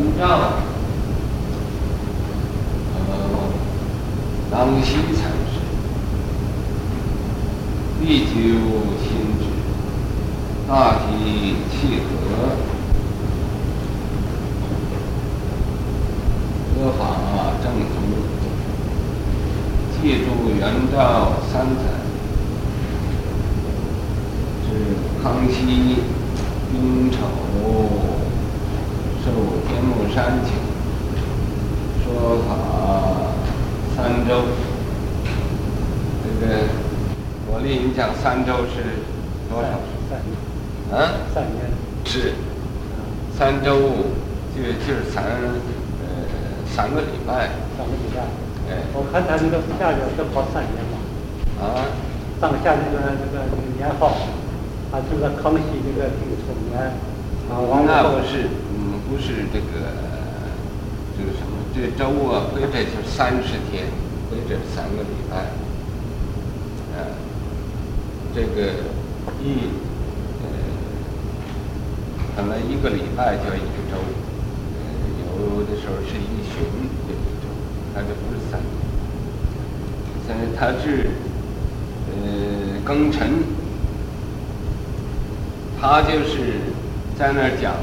无障，呃，当心才师，历久新知，大体契合，佛法正宗，借助圆照三藏，至康熙。山请，说法。三周，这个我给你讲三周是多少？三年。啊？三年。是。三周就就是三呃三个礼拜。三个礼拜。哎。我看他那个下边都跑三年嘛。啊。上下这个这个这个年号，啊，就是康熙这个丁丑年。啊，那不是，嗯，不是这个。就是什么？这周啊，或者就三十天，或者三个礼拜。呃，这个一，呃，可能一个礼拜叫一个周，呃，有的时候是一旬叫一周，它就不是三天。但是它是，呃，庚辰，他就是在那儿讲，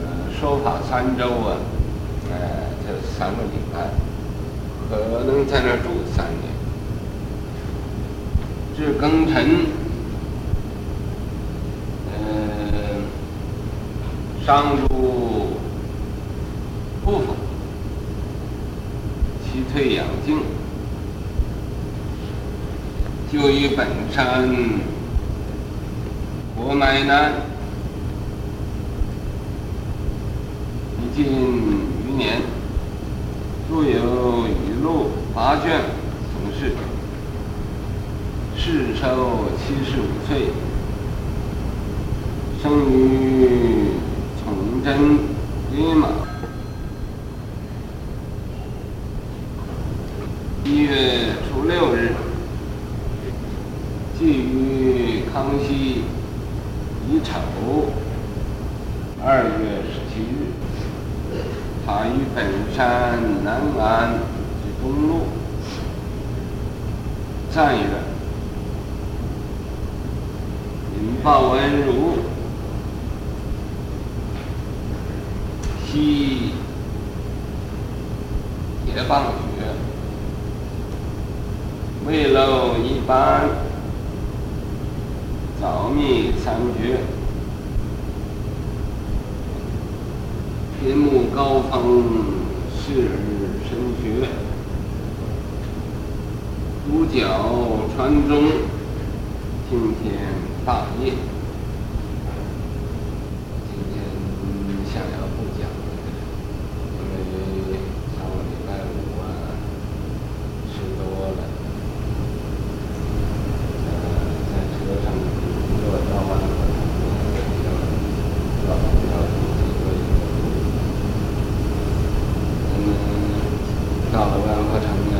呃，说法三周啊。三个礼拜，可能在那儿住三年。至庚辰，嗯，上入护法，其退养静，就于本山，国埋南，已经。年，著有语录八卷，同事。世寿七十五岁，生于崇祯鄢马。一月初六日，祭于康熙乙丑。二月十七日。他于本山南安之东路，赞曰：“引报文如，昔铁棒雪，危楼一般，早密三绝。”天目高峰，视而深学，独角传中，听天大业。今天想要不讲，因为上个礼拜五啊，吃多了，呃，在车上热到啊，要要要出去喝一个。嗯，到了万和城。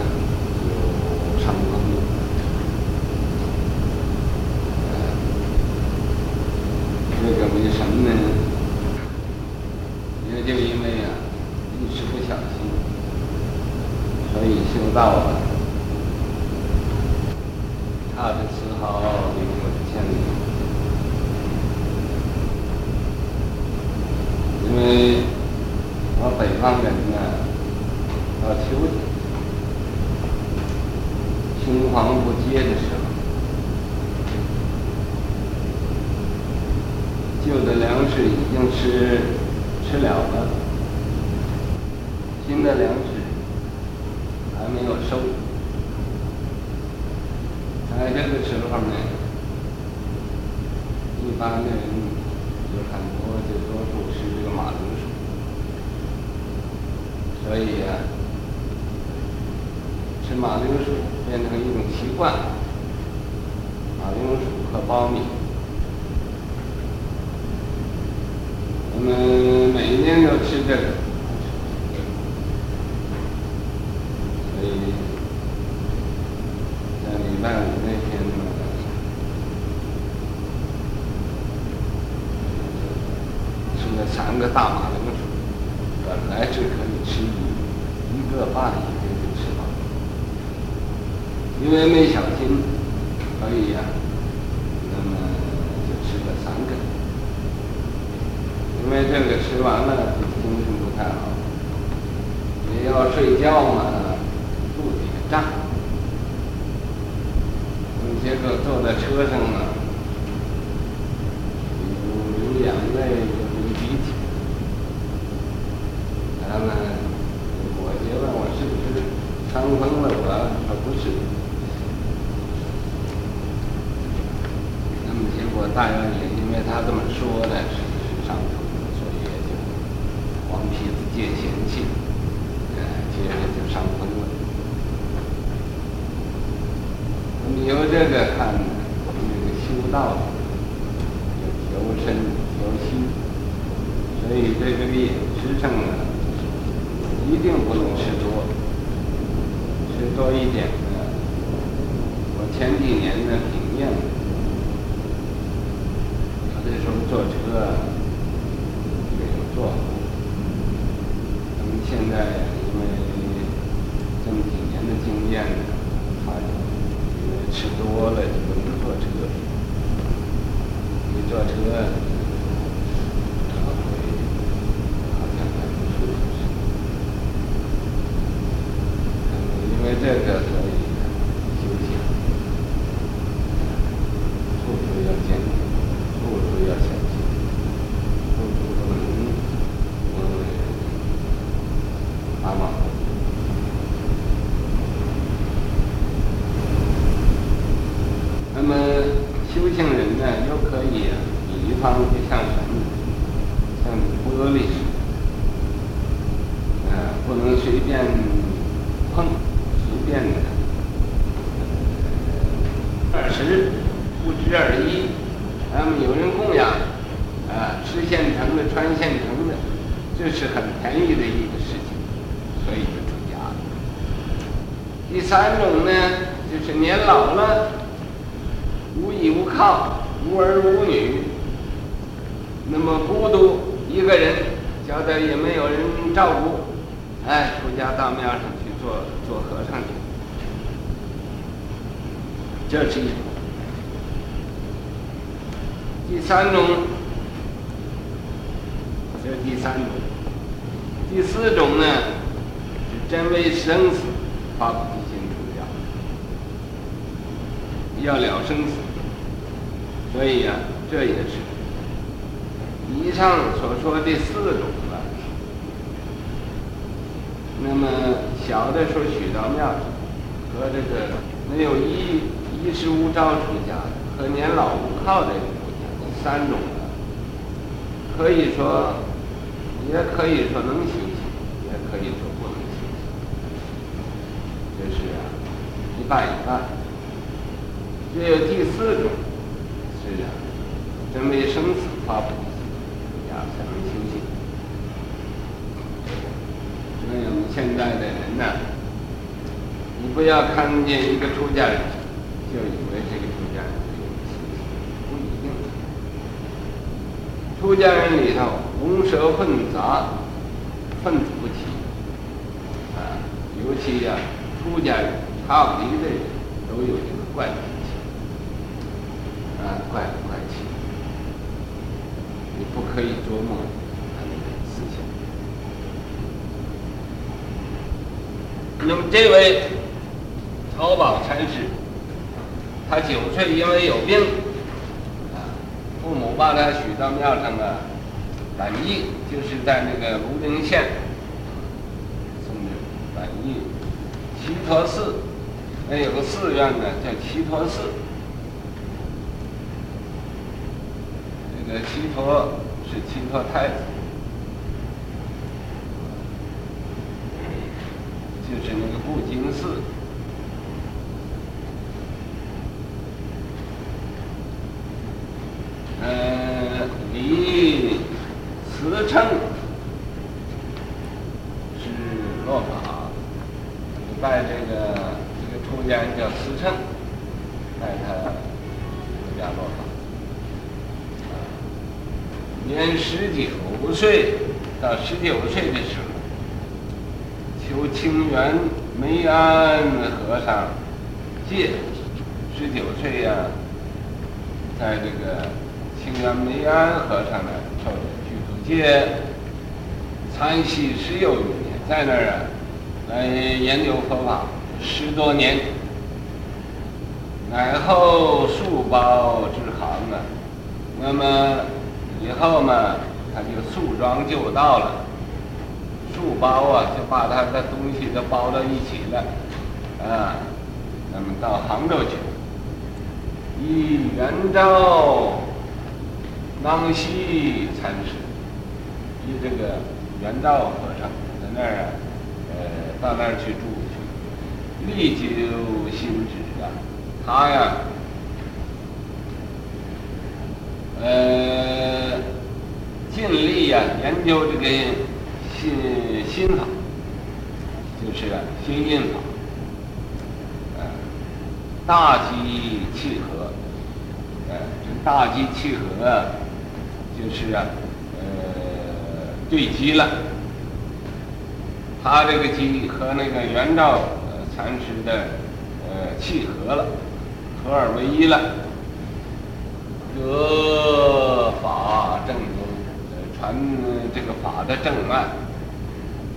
般的人有很多，就多数吃这个马铃薯，所以吃马铃薯变成一种习惯。马铃薯和苞米。我们每一年都吃这个。要睡觉嘛，肚子也胀。结果坐在车上呢，有流眼泪，有流鼻涕。他们，我觉得我是不是伤风了？我说不是。那么结果大院里，因为他这么说的，是是伤风，所以也就黄皮子借嫌弃，呃，接着就伤风了。你由这个看，这个修道的，要修身修心，所以这个饮食上呢，一定不能吃多，吃多一点呢，我前几年的经验，那时候坐车没有坐好，那么现在经验呢，发现。吃多了就不能坐车，一坐车，好像还不舒服似的。因为这个，所以修行，处处要坚定，处处要小心，处处不能发莽。那么修行人呢，又可以比方就像什么，像玻璃似的，呃，不能随便碰，随便的。二十不知二一，那么有人供养，啊，吃现成的，穿现成的，这是很便宜的一个事情，所以就出家了。第第三种呢，就是年老了。无依无靠，无儿无女，那么孤独一个人，觉得也没有人照顾，哎，出家到庙上去做做和尚去，这是一种。第三种，这是第三种。第四种呢，是真为生死发提心出家，要了生死。所以呀、啊，这也是以上所说的四种了。那么小的时候许到庙和这个没有衣衣食无着出家的，和年老无靠的出家这三种呢，可以说，也可以说能修行，也可以说不能修行，就是啊，一半一半。只有第四种。是啊，真为生死发菩提心，呀，才能修行。所以我们现在的人呢，你不要看见一个出家人，就以为这个出家人有修行，不一定。出家人里头，龙蛇混杂，粪土不齐，啊，尤其呀、啊，出家人、差不离的人，都有这个怪病。怪不怪气？你不可以琢磨他那个思想。那么这位曹宝禅师，他九岁因为有病，啊，父母把他许到庙上了，本意就是在那个泸定县，送的板驿，齐陀寺，那有个寺院呢，叫齐陀寺。这个齐陀是齐陀太子，就是那个布金寺。呃，离慈城是落发，拜这个这个出家人叫慈城，年十九岁到十九岁的时候，求清源梅安和尚戒，十九岁呀、啊，在这个清源梅安和尚那受的具足戒，参习十有余年，在那儿啊来研究佛法十多年，乃后数包之行啊，那么以后嘛，他就速装就到了，速包啊，就把他的东西都包到一起了，啊。那么到杭州去，以圆照囊西禅师，以这个圆照和尚在那儿啊，呃，到那儿去住去，历久心志啊，他呀，呃，尽力呀研究这个心心法，就是啊心印法。大机契合，呃，这大机契合，就是啊，呃，对机了。他这个机和那个圆照呃禅师的呃契合了，合二为一了。得法正，传这个法的正脉，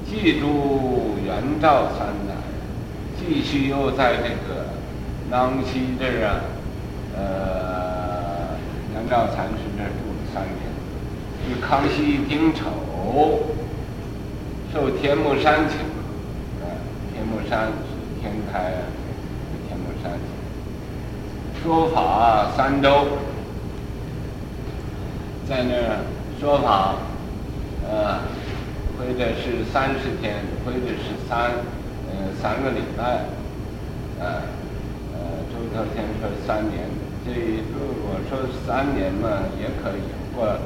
记住圆照禅呢，继续又在这个。囊西这儿啊，呃，圆照禅师这儿住了三年。与康熙丁丑，受天目山请，啊，天目山是天台，天目山请，说法三周，在那儿说法，呃，或者是三十天，或者是三，呃，三个礼拜，呃。头先说三年，这如果说三年嘛也可以，不过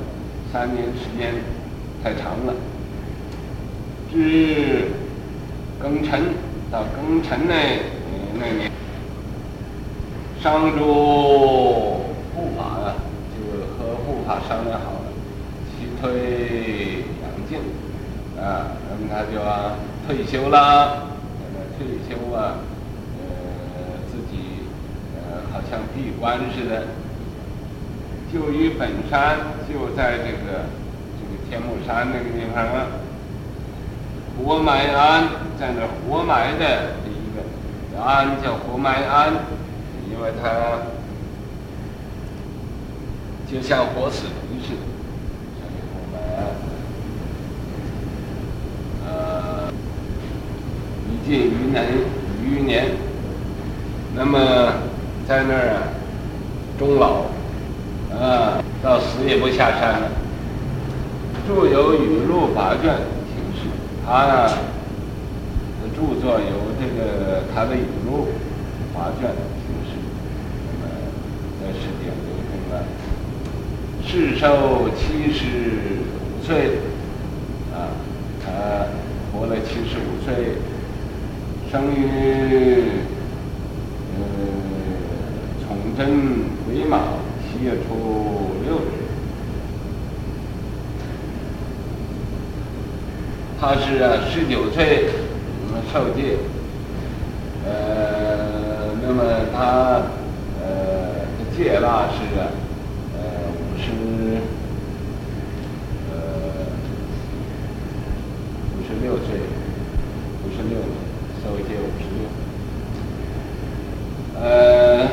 三年时间太长了。至庚辰到庚辰那那年，商周护法啊，就和护法商量好了，期退阳尽啊，那么他就啊退休了，那么退休啊。好像闭关似的，就于本山，就在这个这个天目山那个地方啊，活埋庵，在那活埋的一个庵叫活埋庵，因为他就像活死人似的，所以活埋庵。呃，已近余年，余年，那么。在那儿啊，终老，啊，到死也不下山了。著有语录八卷形式，他呢，著作有这个他的语录八卷行事，那么在世间流通了。世寿七十五岁，啊，他活了七十五岁，生于。呃，崇祯癸卯七月初六日，他是啊十九岁，受戒，呃，那么他呃戒腊是，呃五十，呃五十六岁，五十六年受戒五十六，呃。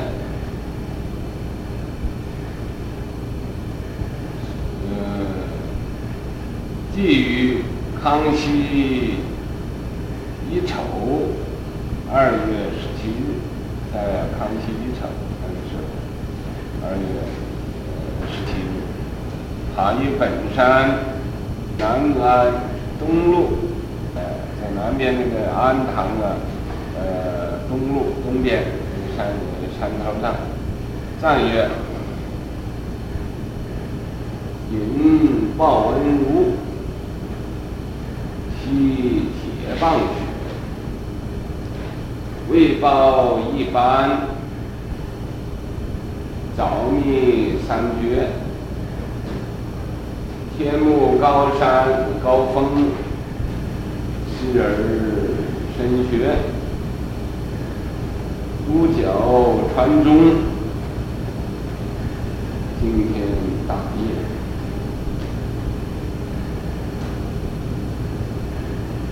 既于康熙乙丑二月十七日，在康熙乙丑那个时候，二月十七日，他于本山南安东路，南边那个庵堂啊，呃，东路东边那个山山头上，赞曰：“引报恩如。”以铁棒雪，为报一般，早密三绝，天目高山高峰，时而深雪，五角传中，今天大业，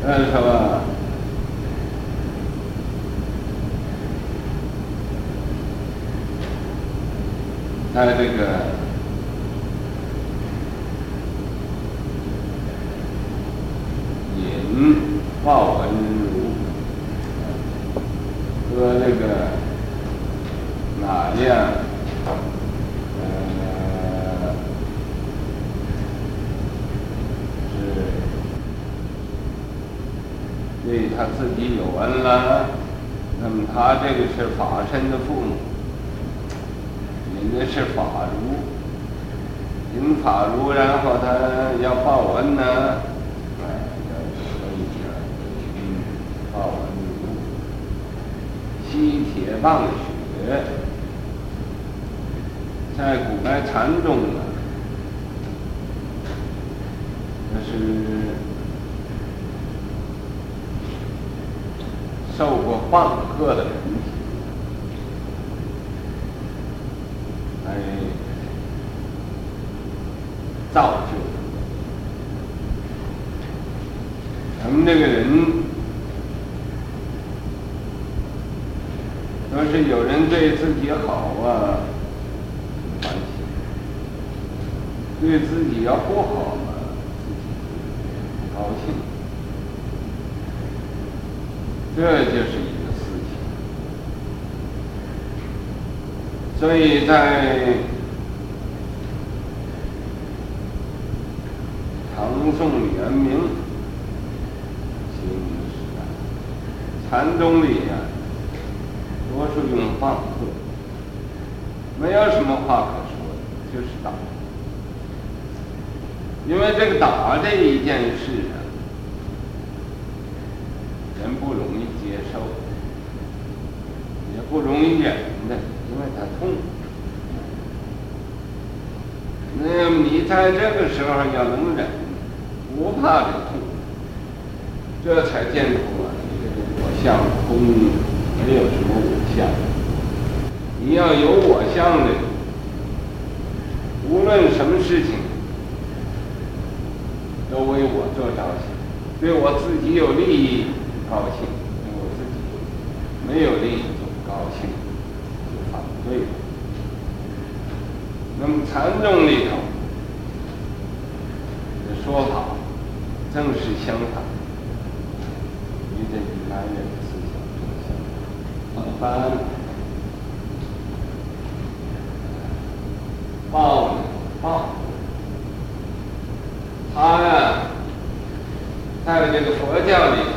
呃，是吧？他这个。报文如和那个哪样？呃，是对他自己有恩了，那么他这个是法身的父母，人家是法如，因法如，然后他要报恩呢。哎，要报恩，西铁棒雪，在古代禅宗呢，那是受过棒喝的人来造就的。咱们这个人。要是有人对自己好啊，没关系；对自己要不好嘛，自己不高兴。这就是一个思想。所以在唐宋元明清时代，禅宗里啊。多数用棒喝，没有什么话可说，就是打。因为这个打这一件事啊，人不容易接受，也不容易忍的，因为它痛。那你在这个时候要能忍，不怕这痛，这才见出啊，我相空，没有什么我相。你要有我相的，无论什么事情，都为我做着想，对我自己有利益高兴，对我自己没有利益就不高兴，对。那么禅宗里头的说法正是相反，与这一般人的思想正相反。报报，他呢，在这个佛教里头，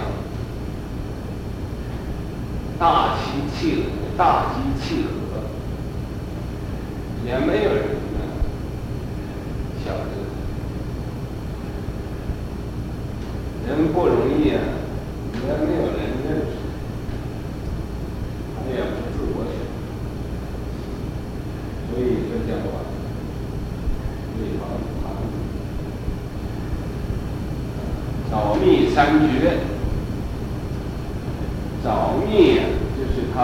大机契合，大机契合，也没有人呢晓得，人不容易啊，也没有人认识，他也不自我晓得，所以就叫我。早密三绝，早密就是他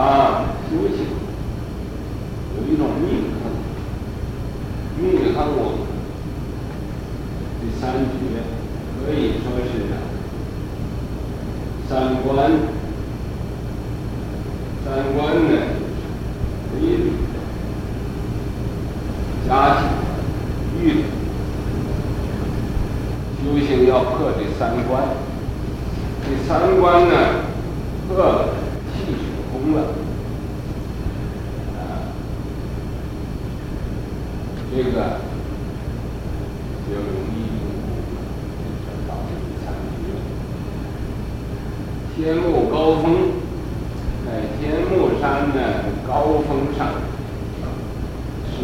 修行有一种密行，密行我这三绝可以说是三观，三观呢，一律家庭。修行要破这三关，这三关呢，破气血通了，啊，这个就容易找到三绝。容易天目高峰，在天目山的高峰上，是。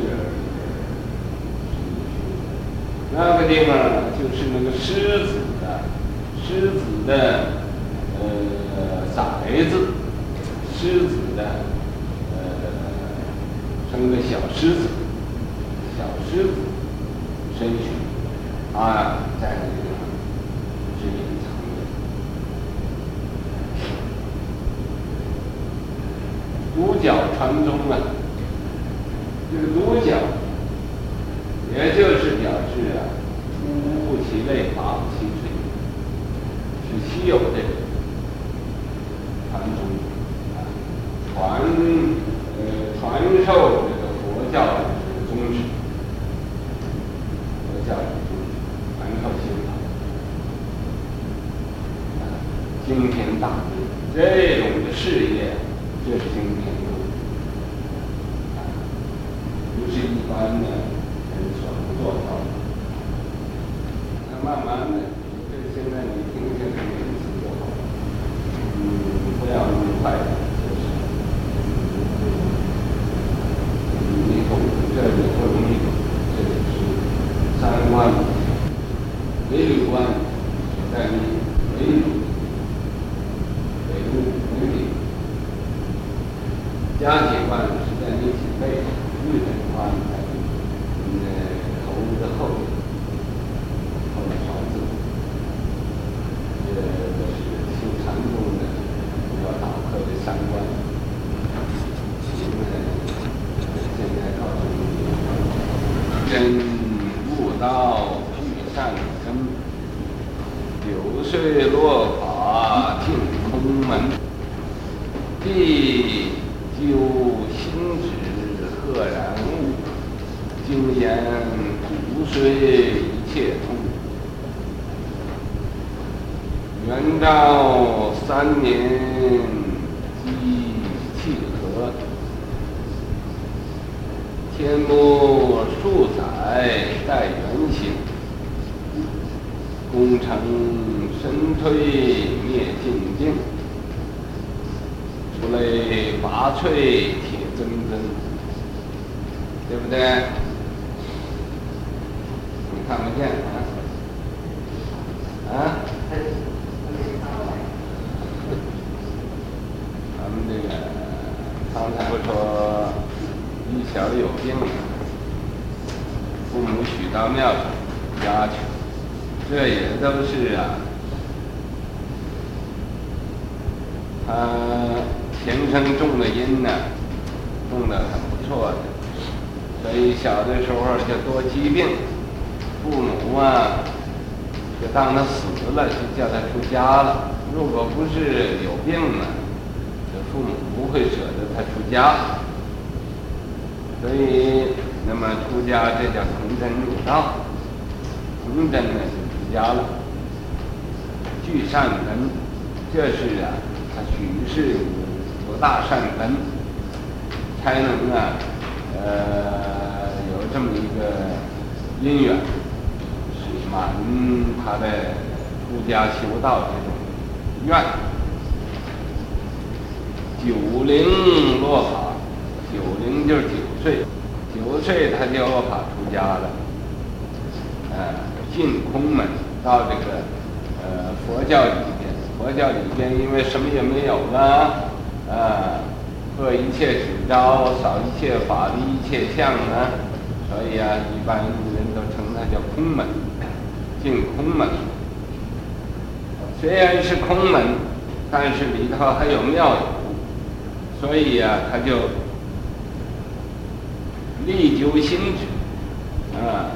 那个地方？就是那个狮子的，狮子的，呃，崽子，狮子的，呃，生个小狮子，小狮子，身躯，啊，在那个地方是隐藏的。独角传宗啊，这个独角，也就是表示啊，出乎其类，拔乎其萃，是稀有的传宗啊，传呃传授这个佛教的宗旨，佛教的宗旨，传授心法，惊天大地这种的事业，这是惊天。是一般的人所能做到的。那慢慢的，这现在你听这个名字就好，嗯，不要那么快的，就是，嗯，以后这里不容易，这里是三关，闈閭关所在地，闈閭，北陆闈閭，嘉解关是在你脊背上。日本话应该是，嗯，头的后，后勺子，这个是修禅宗的要打破的三关。现在现在告诉你，真悟道具善根，九岁落法进空门，地究心止。赫然悟，精研骨髓一切通。元照三年机契合，天目数载待元醒，功成身退灭净境，出类拔萃对不对？你看不见啊？啊？咱们这个刚才不说一小有病，父母许到庙里家去，这也都是啊，他前生种的因呢，用的很不错的。所以小的时候就多疾病，父母啊就当他死了，就叫他出家了。如果不是有病呢，这父母不会舍得他出家。所以，那么出家这叫从真入道，从真呢就出家了。具善根，这是啊，他许是有大善根，才能啊。呃，有这么一个因缘，是满他的出家修道这种愿。九龄落法，九龄就是九岁，九岁他就落法出家了。呃，进空门到这个呃佛教里边，佛教里边因为什么也没有了，啊、呃。破一切指招，扫一切法的一切相呢，所以啊，一般人都称它叫空门，进空门。虽然是空门，但是里头还有妙有，所以、啊，他就力究心止啊。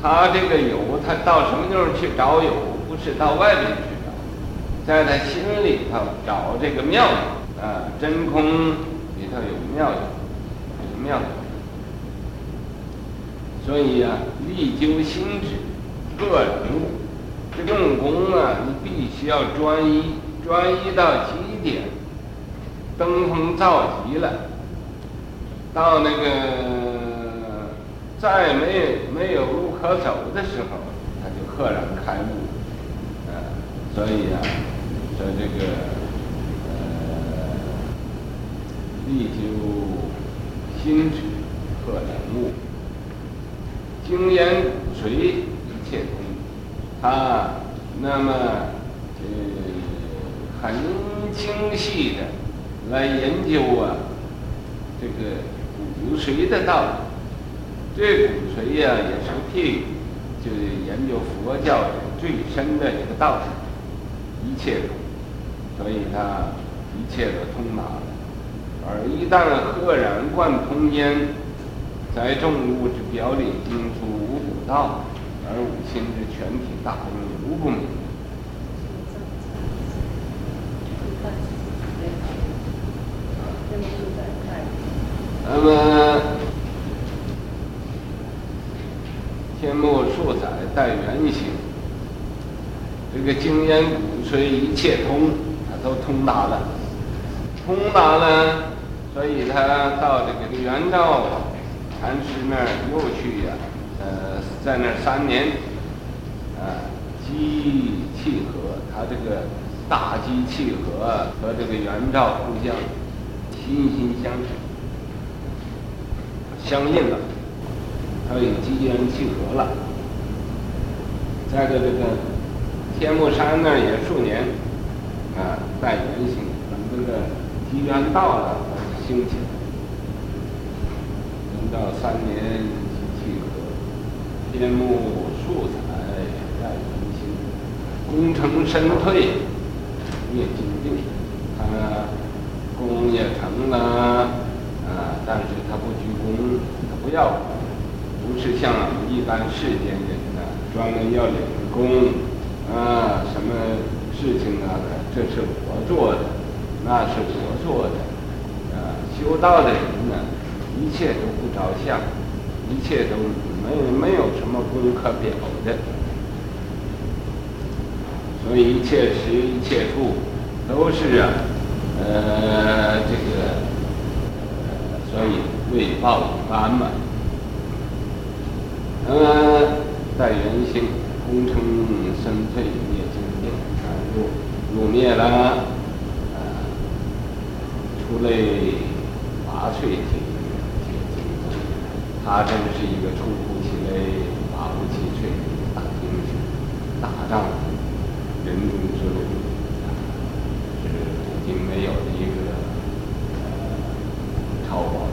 他这个有，他到什么地方去找有？不是到外面去找，在他心里头找这个妙有啊，真空。里头有妙有，有妙，所以啊，力究心止，个人悟。这用功啊，你必须要专一，专一到极点，登峰造极了，到那个再没没有路可走的时候，他就赫然开悟。啊，所以啊，说这个。力究心止，赫然悟，精研骨髓，一切通。他那么呃很精细的来研究啊，这个骨髓的道理。这骨髓呀、也是个譬喻，就是研究佛教最深的一个道理，一切通，所以他一切都通达了。而一旦赫然贯通焉，在众物之表里经出无补道，而五心之全体大功无不明。那么天目数载带缘行，这个经烟鼓吹一切通，它都通达了，通达了，所以他到这个元照禅师那儿又去呀、呃，在那三年，啊，机契合，他这个大机契合和这个元照互相心心相。相应了，他与机缘契合了。再个这个天目山那儿也数年，啊，带缘行，等这个机缘到了，他就兴起。等到三年契合，天目数载带缘行，功成身退，灭尽定，他功也成了。啊！但是他不居功，他不要，不是像一般世间人呢，专门要领功，啊，什么事情啊？这是我做的，那是我做的，修道的人呢，一切都不着相，一切都没有没有什么功可表的，所以一切时一切处都是啊，呃，这个。呃所以为报一般嘛，那么带缘行，功成身退灭尽定，啊，入入灭了，啊，出类拔萃体体体，他真是一个出乎其类拔乎其萃的大英雄、大丈夫，人中之龙，是古今没有的一个。超广